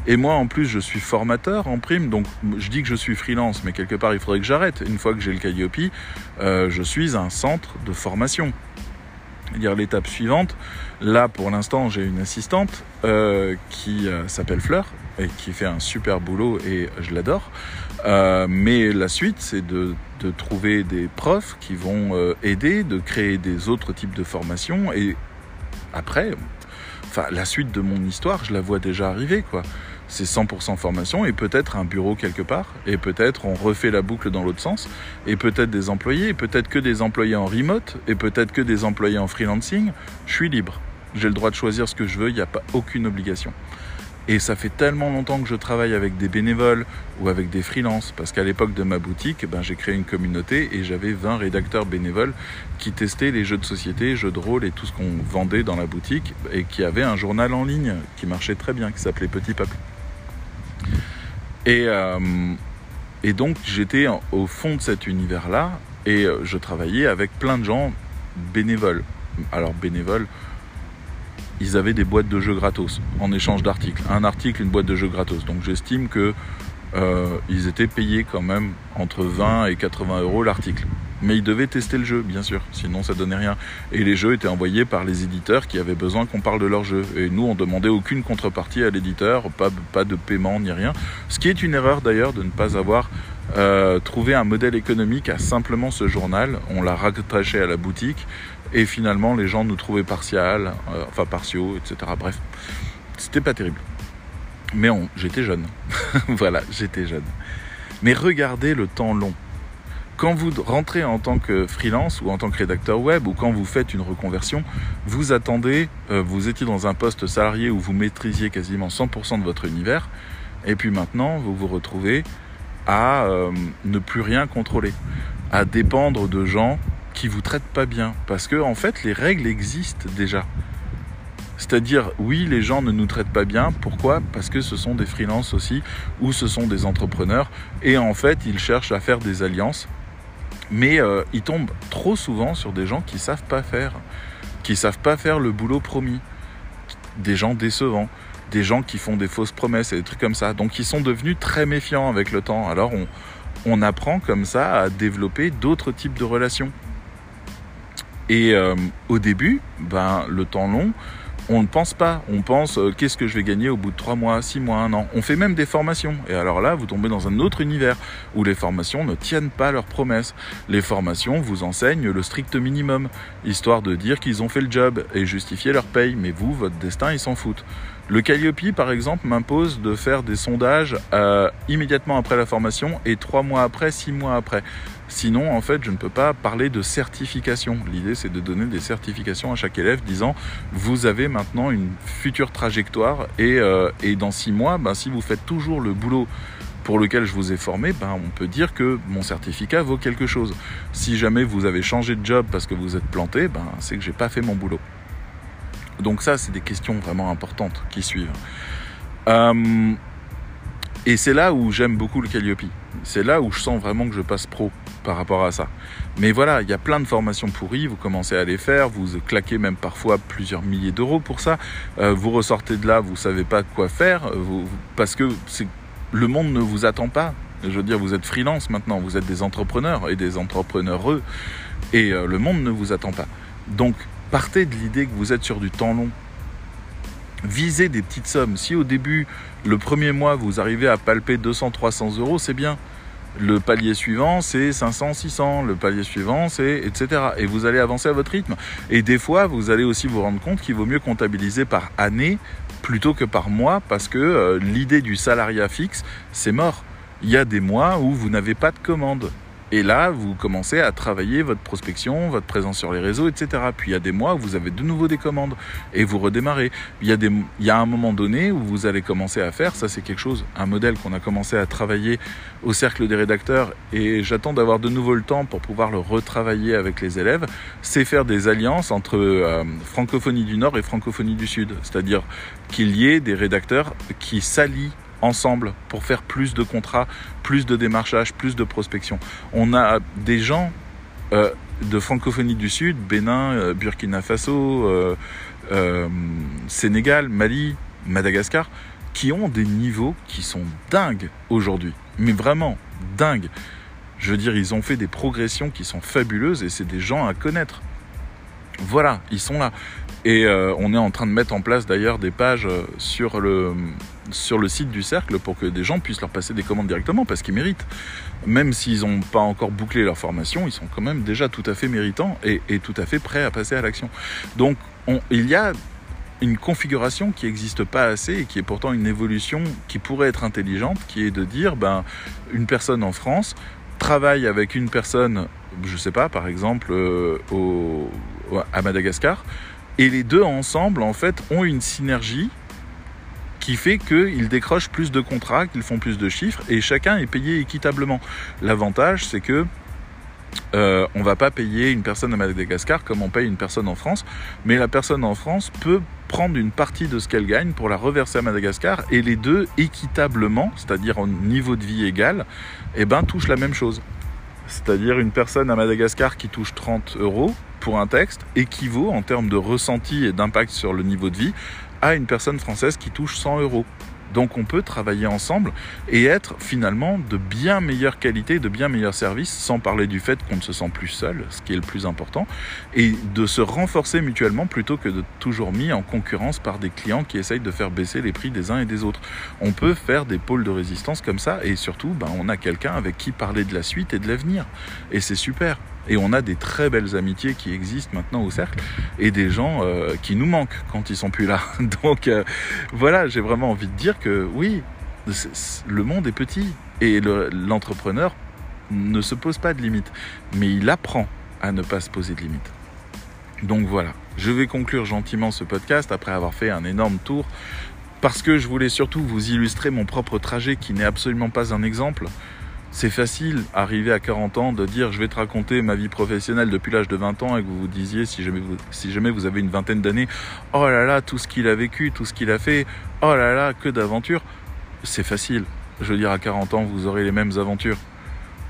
Et moi, en plus, je suis formateur en prime, donc je dis que je suis freelance, mais quelque part, il faudrait que j'arrête. Une fois que j'ai le Calliope, euh, je suis un centre de formation. Dire l'étape suivante, là pour l'instant j'ai une assistante euh, qui s'appelle Fleur et qui fait un super boulot et je l'adore. Euh, mais la suite, c'est de, de, trouver des profs qui vont euh, aider, de créer des autres types de formations. Et après, enfin, la suite de mon histoire, je la vois déjà arriver, quoi. C'est 100% formation et peut-être un bureau quelque part. Et peut-être on refait la boucle dans l'autre sens. Et peut-être des employés, et peut-être que des employés en remote, et peut-être que des employés en freelancing. Je suis libre. J'ai le droit de choisir ce que je veux, il n'y a pas aucune obligation. Et ça fait tellement longtemps que je travaille avec des bénévoles ou avec des freelances, parce qu'à l'époque de ma boutique, ben, j'ai créé une communauté et j'avais 20 rédacteurs bénévoles qui testaient les jeux de société, jeux de rôle et tout ce qu'on vendait dans la boutique, et qui avaient un journal en ligne qui marchait très bien, qui s'appelait Petit Peuple. Et, euh, et donc j'étais au fond de cet univers-là, et euh, je travaillais avec plein de gens bénévoles. Alors bénévoles, ils avaient des boîtes de jeux gratos en échange d'articles. Un article, une boîte de jeux gratos. Donc j'estime que euh, ils étaient payés quand même entre 20 et 80 euros l'article. Mais ils devaient tester le jeu, bien sûr, sinon ça donnait rien. Et les jeux étaient envoyés par les éditeurs qui avaient besoin qu'on parle de leur jeu. Et nous, on demandait aucune contrepartie à l'éditeur, pas, pas de paiement ni rien. Ce qui est une erreur d'ailleurs de ne pas avoir euh, trouvé un modèle économique à simplement ce journal. On l'a rattaché à la boutique et finalement, les gens nous trouvaient partial, euh, enfin partiaux, etc. Bref. c'était pas terrible. Mais j'étais jeune. voilà, j'étais jeune. Mais regardez le temps long. Quand vous rentrez en tant que freelance ou en tant que rédacteur web ou quand vous faites une reconversion, vous attendez, euh, vous étiez dans un poste salarié où vous maîtrisiez quasiment 100% de votre univers, et puis maintenant vous vous retrouvez à euh, ne plus rien contrôler, à dépendre de gens qui vous traitent pas bien, parce que en fait les règles existent déjà. C'est-à-dire, oui, les gens ne nous traitent pas bien. Pourquoi? Parce que ce sont des freelances aussi, ou ce sont des entrepreneurs. Et en fait, ils cherchent à faire des alliances. Mais euh, ils tombent trop souvent sur des gens qui savent pas faire, qui savent pas faire le boulot promis, des gens décevants, des gens qui font des fausses promesses et des trucs comme ça. Donc ils sont devenus très méfiants avec le temps. Alors on, on apprend comme ça à développer d'autres types de relations. Et euh, au début, ben, le temps long, on ne pense pas. On pense euh, qu'est-ce que je vais gagner au bout de 3 mois, 6 mois, 1 an. On fait même des formations. Et alors là, vous tombez dans un autre univers où les formations ne tiennent pas leurs promesses. Les formations vous enseignent le strict minimum, histoire de dire qu'ils ont fait le job et justifier leur paye. Mais vous, votre destin, ils s'en foutent. Le Calliope, par exemple, m'impose de faire des sondages euh, immédiatement après la formation et 3 mois après, 6 mois après. Sinon, en fait, je ne peux pas parler de certification. L'idée, c'est de donner des certifications à chaque élève disant, vous avez maintenant une future trajectoire et, euh, dans six mois, ben, si vous faites toujours le boulot pour lequel je vous ai formé, ben, on peut dire que mon certificat vaut quelque chose. Si jamais vous avez changé de job parce que vous êtes planté, ben, c'est que j'ai pas fait mon boulot. Donc ça, c'est des questions vraiment importantes qui suivent. Euh, et c'est là où j'aime beaucoup le Calliope. C'est là où je sens vraiment que je passe pro par rapport à ça. Mais voilà, il y a plein de formations pourries, vous commencez à les faire, vous claquez même parfois plusieurs milliers d'euros pour ça. Euh, vous ressortez de là, vous savez pas quoi faire, euh, parce que le monde ne vous attend pas. Je veux dire, vous êtes freelance maintenant, vous êtes des entrepreneurs et des entrepreneureux, et euh, le monde ne vous attend pas. Donc, partez de l'idée que vous êtes sur du temps long. Visez des petites sommes. Si au début, le premier mois, vous arrivez à palper 200-300 euros, c'est bien. Le palier suivant, c'est 500, 600. Le palier suivant, c'est etc. Et vous allez avancer à votre rythme. Et des fois, vous allez aussi vous rendre compte qu'il vaut mieux comptabiliser par année plutôt que par mois parce que euh, l'idée du salariat fixe, c'est mort. Il y a des mois où vous n'avez pas de commande. Et là, vous commencez à travailler votre prospection, votre présence sur les réseaux, etc. Puis il y a des mois où vous avez de nouveau des commandes et vous redémarrez. Il y a, des, il y a un moment donné où vous allez commencer à faire, ça c'est quelque chose, un modèle qu'on a commencé à travailler au cercle des rédacteurs et j'attends d'avoir de nouveau le temps pour pouvoir le retravailler avec les élèves, c'est faire des alliances entre euh, francophonie du Nord et francophonie du Sud. C'est-à-dire qu'il y ait des rédacteurs qui s'allient ensemble pour faire plus de contrats, plus de démarchage, plus de prospection. On a des gens euh, de francophonie du Sud, Bénin, euh, Burkina Faso, euh, Sénégal, Mali, Madagascar, qui ont des niveaux qui sont dingues aujourd'hui. Mais vraiment dingues. Je veux dire, ils ont fait des progressions qui sont fabuleuses et c'est des gens à connaître. Voilà, ils sont là. Et on est en train de mettre en place d'ailleurs des pages sur le, sur le site du cercle pour que des gens puissent leur passer des commandes directement parce qu'ils méritent. Même s'ils n'ont pas encore bouclé leur formation, ils sont quand même déjà tout à fait méritants et, tout à fait prêts à passer à l'action. Donc il y a une configuration qui n'existe pas assez et qui est pourtant une évolution qui pourrait être intelligente, qui est de dire ben, une personne en France travaille avec une personne, je ne sais pas, par exemple euh, au, à Madagascar, et les deux ensemble, en fait, ont une synergie qui fait qu'ils décrochent plus de contrats, qu'ils font plus de chiffres, et chacun est payé équitablement. L'avantage, c'est que euh, on va pas payer une personne à Madagascar comme on paye une personne en France, mais la personne en France peut prendre une partie de ce qu'elle gagne pour la reverser à Madagascar, et les deux équitablement, c'est-à-dire en niveau de vie égal, eh ben, touchent la même chose. C'est-à-dire une personne à Madagascar qui touche 30 euros pour un texte équivaut en termes de ressenti et d'impact sur le niveau de vie à une personne française qui touche 100 euros. Donc on peut travailler ensemble et être finalement de bien meilleure qualité, de bien meilleurs services, sans parler du fait qu'on ne se sent plus seul, ce qui est le plus important, et de se renforcer mutuellement plutôt que de toujours mis en concurrence par des clients qui essayent de faire baisser les prix des uns et des autres. On peut faire des pôles de résistance comme ça et surtout ben, on a quelqu'un avec qui parler de la suite et de l'avenir. Et c'est super. Et on a des très belles amitiés qui existent maintenant au cercle et des gens euh, qui nous manquent quand ils sont plus là. Donc euh, voilà, j'ai vraiment envie de dire que oui, le monde est petit et l'entrepreneur ne se pose pas de limites, mais il apprend à ne pas se poser de limites. Donc voilà, je vais conclure gentiment ce podcast après avoir fait un énorme tour parce que je voulais surtout vous illustrer mon propre trajet qui n'est absolument pas un exemple. C'est facile, arriver à 40 ans, de dire je vais te raconter ma vie professionnelle depuis l'âge de 20 ans et que vous vous disiez, si jamais vous, si jamais vous avez une vingtaine d'années, oh là là, tout ce qu'il a vécu, tout ce qu'il a fait, oh là là, que d'aventures. C'est facile. Je veux dire, à 40 ans, vous aurez les mêmes aventures.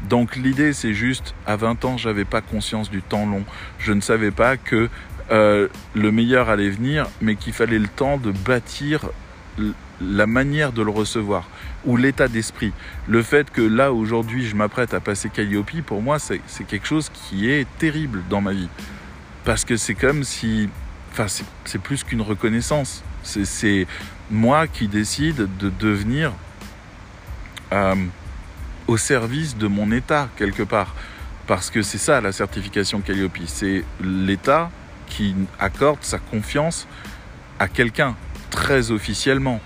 Donc l'idée, c'est juste, à 20 ans, j'avais pas conscience du temps long. Je ne savais pas que euh, le meilleur allait venir, mais qu'il fallait le temps de bâtir la manière de le recevoir ou l'état d'esprit. Le fait que là aujourd'hui je m'apprête à passer Calliope, pour moi c'est quelque chose qui est terrible dans ma vie. Parce que c'est comme si... Enfin c'est plus qu'une reconnaissance. C'est moi qui décide de devenir euh, au service de mon état quelque part. Parce que c'est ça la certification Calliope. C'est l'état qui accorde sa confiance à quelqu'un très officiellement.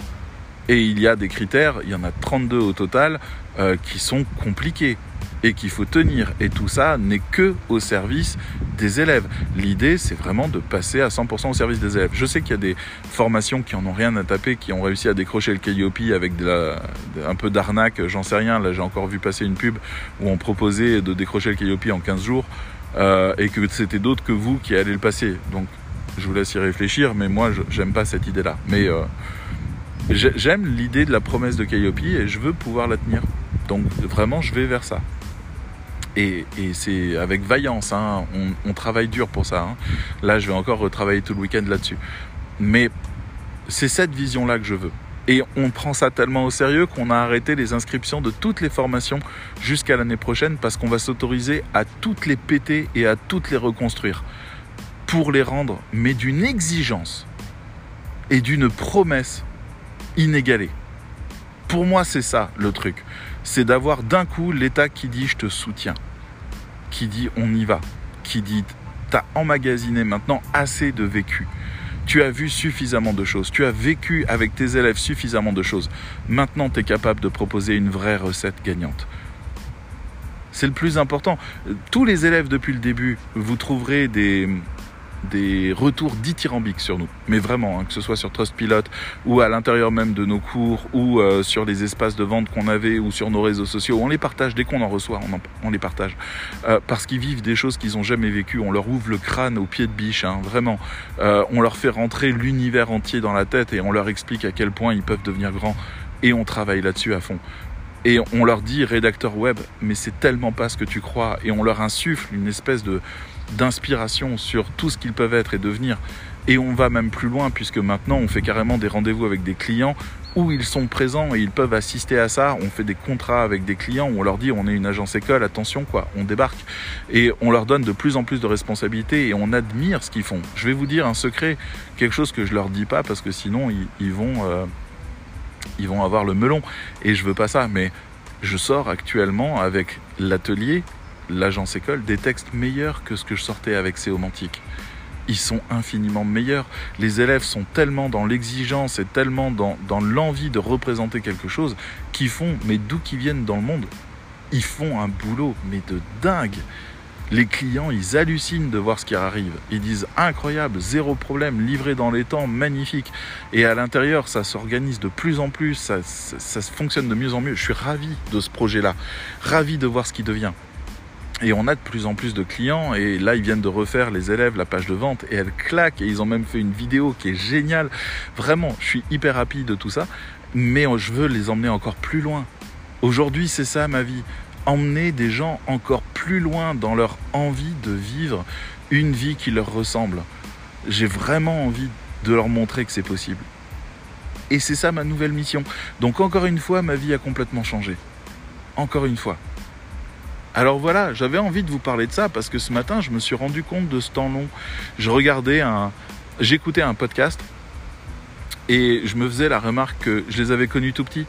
Et il y a des critères, il y en a 32 au total, euh, qui sont compliqués et qu'il faut tenir. Et tout ça n'est que au service des élèves. L'idée, c'est vraiment de passer à 100% au service des élèves. Je sais qu'il y a des formations qui en ont rien à taper, qui ont réussi à décrocher le Calliope avec un peu d'arnaque, j'en sais rien. Là, j'ai encore vu passer une pub où on proposait de décrocher le Calliope en 15 jours. Euh, et que c'était d'autres que vous qui allaient le passer. Donc je vous laisse y réfléchir, mais moi, j'aime pas cette idée-là. Mais euh, j'aime l'idée de la promesse de Calliope et je veux pouvoir la tenir. Donc vraiment, je vais vers ça. Et, c'est avec vaillance, hein. on, travaille dur pour ça. Hein. Là, je vais encore retravailler tout le week-end là-dessus. Mais c'est cette vision-là que je veux. Et on prend ça tellement au sérieux qu'on a arrêté les inscriptions de toutes les formations jusqu'à l'année prochaine parce qu'on va s'autoriser à toutes les péter et à toutes les reconstruire pour les rendre, mais d'une exigence et d'une promesse inégalée. Pour moi, c'est ça le truc. C'est d'avoir d'un coup l'État qui dit je te soutiens, qui dit on y va, qui dit t'as emmagasiné maintenant assez de vécu. Tu as vu suffisamment de choses, tu as vécu avec tes élèves suffisamment de choses. Maintenant, tu es capable de proposer une vraie recette gagnante. C'est le plus important. Tous les élèves depuis le début, vous trouverez des, des retours dithyrambiques sur nous. Mais vraiment, hein, que ce soit sur Trustpilot ou à l'intérieur même de nos cours ou euh, sur les espaces de vente qu'on avait ou sur nos réseaux sociaux, on les partage dès qu'on en reçoit, on, les partage. Euh, parce qu'ils vivent des choses qu'ils n'ont jamais vécues. On leur ouvre le crâne au pied de biche, hein, vraiment. Euh, on leur fait rentrer l'univers entier dans la tête et on leur explique à quel point ils peuvent devenir grands. Et on travaille là-dessus à fond. Et on leur dit rédacteur web, mais c'est tellement pas ce que tu crois. Et on leur insuffle une espèce de d'inspiration sur tout ce qu'ils peuvent être et devenir. Et on va même plus loin puisque maintenant on fait carrément des rendez-vous avec des clients où ils sont présents et ils peuvent assister à ça. On fait des contrats avec des clients où on leur dit on est une agence école, attention quoi, on débarque. Et on leur donne de plus en plus de responsabilités et on admire ce qu'ils font. Je vais vous dire un secret, quelque chose que je leur dis pas parce que sinon ils, vont, euh, ils vont avoir le melon. Et je veux pas ça, mais je sors actuellement avec l'atelier l'agence école des textes meilleurs que ce que je sortais avec Séomantique. Ils sont infiniment meilleurs. Les élèves sont tellement dans l'exigence et tellement dans, dans l'envie de représenter quelque chose qu'ils font, mais d'où qu'ils viennent dans le monde, ils font un boulot, mais de dingue. Les clients, ils hallucinent de voir ce qui arrive. Ils disent incroyable, zéro problème, livré dans les temps, magnifique. Et à l'intérieur, ça s'organise de plus en plus, ça, fonctionne de mieux en mieux. Je suis ravi de ce projet-là, ravi de voir ce qui devient. Et on a de plus en plus de clients et là ils viennent de refaire les élèves la page de vente et elle claque et ils ont même fait une vidéo qui est géniale. Vraiment, je suis hyper rapide de tout ça, mais je veux les emmener encore plus loin. Aujourd'hui c'est ça ma vie, emmener des gens encore plus loin dans leur envie de vivre une vie qui leur ressemble. J'ai vraiment envie de leur montrer que c'est possible. Et c'est ça ma nouvelle mission. Donc encore une fois, ma vie a complètement changé. Encore une fois. Alors voilà, j'avais envie de vous parler de ça parce que ce matin, je me suis rendu compte de ce temps long. Je regardais un. J'écoutais un podcast et je me faisais la remarque que je les avais connus tout petits.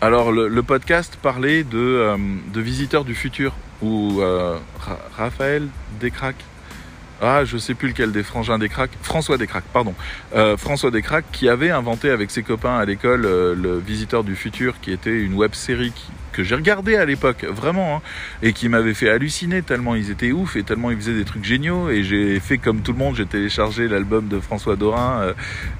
Alors le, podcast parlait de, euh, visiteurs du futur ou euh, Raphaël Descraques ah, je sais plus lequel des frangins des cracks, François Descraques, pardon, euh, François Descraques qui avait inventé avec ses copains à l'école euh, le Visiteur du futur, qui était une web série que j'ai regardé à l'époque, vraiment, hein, et qui m'avait fait halluciner tellement ils étaient ouf et tellement ils faisaient des trucs géniaux. Et j'ai fait comme tout le monde, j'ai téléchargé l'album de François Dorin, euh,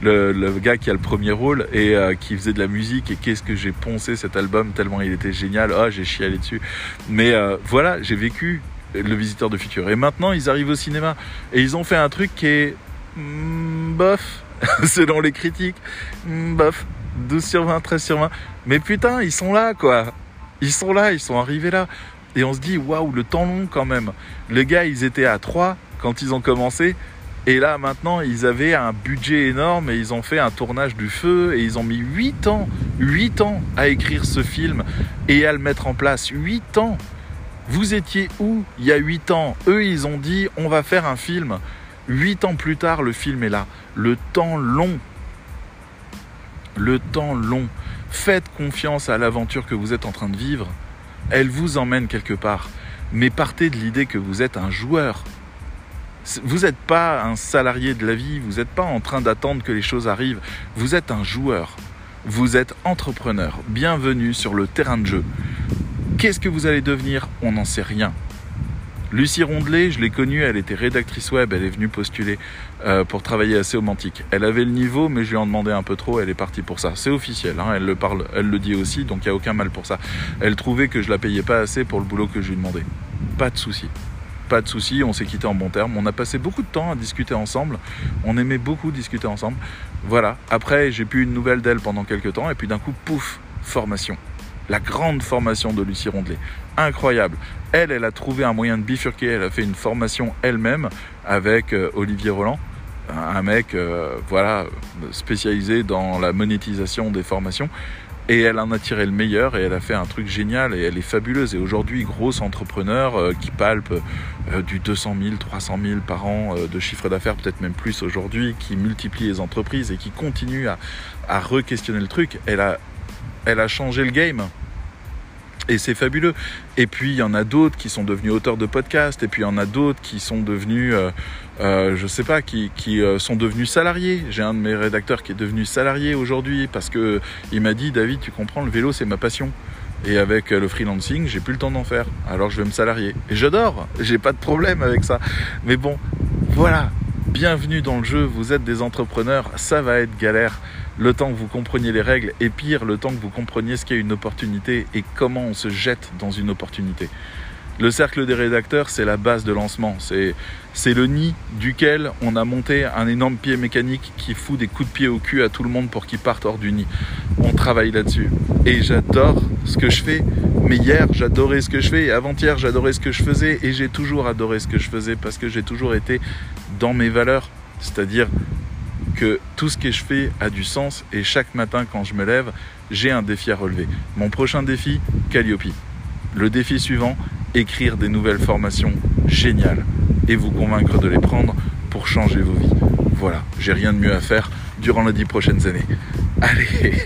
le, le, gars qui a le premier rôle et euh, qui faisait de la musique. Et qu'est-ce que j'ai poncé cet album tellement il était génial. Ah, j'ai chialé dessus. Mais euh, voilà, j'ai vécu le visiteur de futur. Et maintenant, ils arrivent au cinéma. Et ils ont fait un truc qui est mm, bof, selon les critiques. Mm, bof. 12 sur 20, 13 sur 20. Mais putain, ils sont là, quoi. Ils sont là, ils sont arrivés là. Et on se dit, waouh, le temps long quand même. Les gars, ils étaient à 3 quand ils ont commencé. Et là, maintenant, ils avaient un budget énorme et ils ont fait un tournage du feu et ils ont mis 8 ans, 8 ans à écrire ce film et à le mettre en place. 8 ans. Vous étiez où il y a 8 ans Eux, ils ont dit on va faire un film. 8 ans plus tard, le film est là. Le temps long. Le temps long. Faites confiance à l'aventure que vous êtes en train de vivre. Elle vous emmène quelque part. Mais partez de l'idée que vous êtes un joueur. Vous n'êtes pas un salarié de la vie, vous n'êtes pas en train d'attendre que les choses arrivent. Vous êtes un joueur. Vous êtes entrepreneur. Bienvenue sur le terrain de jeu. Qu'est-ce que vous allez devenir On n'en sait rien. Lucie Rondelet, je l'ai connue, elle était rédactrice web, elle est venue postuler euh, pour travailler à Séomantique. Elle avait le niveau, mais je lui en demandais un peu trop, elle est partie pour ça. C'est officiel, hein, elle le parle, elle le dit aussi, donc il n'y a aucun mal pour ça. Elle trouvait que je la payais pas assez pour le boulot que je lui demandais. Pas de souci. Pas de souci, on s'est quitté en bon terme. On a passé beaucoup de temps à discuter ensemble. On aimait beaucoup discuter ensemble. Voilà. Après, j'ai pu une nouvelle d'elle pendant quelques temps, et puis d'un coup, pouf, formation la grande formation de Lucie Rondelet. Incroyable. Elle, elle a trouvé un moyen de bifurquer. Elle a fait une formation elle-même avec euh, Olivier Roland, un mec euh, voilà spécialisé dans la monétisation des formations. Et elle en a tiré le meilleur et elle a fait un truc génial et elle est fabuleuse. Et aujourd'hui, grosse entrepreneur euh, qui palpe du 200 000, 300 000 par an de chiffre d'affaires, peut-être même plus aujourd'hui, qui multiplie les entreprises et qui continue à, à re-questionner le truc. Elle a, elle a changé le game. Et c'est fabuleux. Et puis il y en a d'autres qui sont devenus auteurs de podcasts, et puis il y en a d'autres qui sont devenus, euh, euh, sais pas, qui, qui euh, sont devenus salariés. J'ai un de mes rédacteurs qui est devenu salarié aujourd'hui parce que il m'a dit David, tu comprends, le vélo c'est ma passion. Et avec le freelancing, j'ai plus le temps d'en faire. Alors je vais me salarier. Et j'adore, j'ai pas de problème avec ça. Mais bon, voilà. Bienvenue dans le jeu, vous êtes des entrepreneurs, ça va être galère le temps que vous compreniez les règles et pire, le temps que vous compreniez ce qu'est une opportunité et comment on se jette dans une opportunité. Le cercle des rédacteurs, c'est la base de lancement. C'est, le nid duquel on a monté un énorme pied mécanique qui fout des coups de pied au cul à tout le monde pour qu'ils partent hors du nid. On travaille là-dessus. Et j'adore ce que je fais. Mais hier, j'adorais ce que je fais. Et avant-hier, j'adorais ce que je faisais. Et j'ai toujours adoré ce que je faisais parce que j'ai toujours été dans mes valeurs. C'est-à-dire que tout ce que je fais a du sens et chaque matin quand je me lève, j'ai un défi à relever. Mon prochain défi, Calliope. Le défi suivant, écrire des nouvelles formations géniales et vous convaincre de les prendre pour changer vos vies. Voilà, j'ai rien de mieux à faire durant les dix prochaines années. Allez,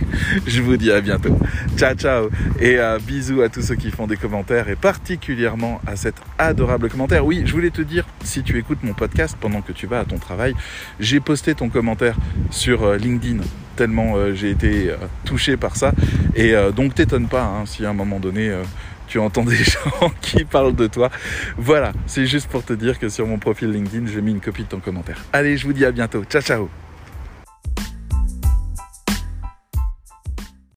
je vous dis à bientôt. Ciao, ciao. Et euh, bisous à tous ceux qui font des commentaires et particulièrement à cet adorable commentaire. Oui, je voulais te dire, si tu écoutes mon podcast pendant que tu vas à ton travail, j'ai posté ton commentaire sur euh, LinkedIn tellement euh, j'ai été touché par ça. Et donc t'étonne pas hein, si à un moment donné tu entends des gens qui parlent de toi. Voilà, c'est juste pour te dire que sur mon profil LinkedIn, j'ai mis une copie de ton commentaire. Allez, je vous dis à bientôt. Ciao, ciao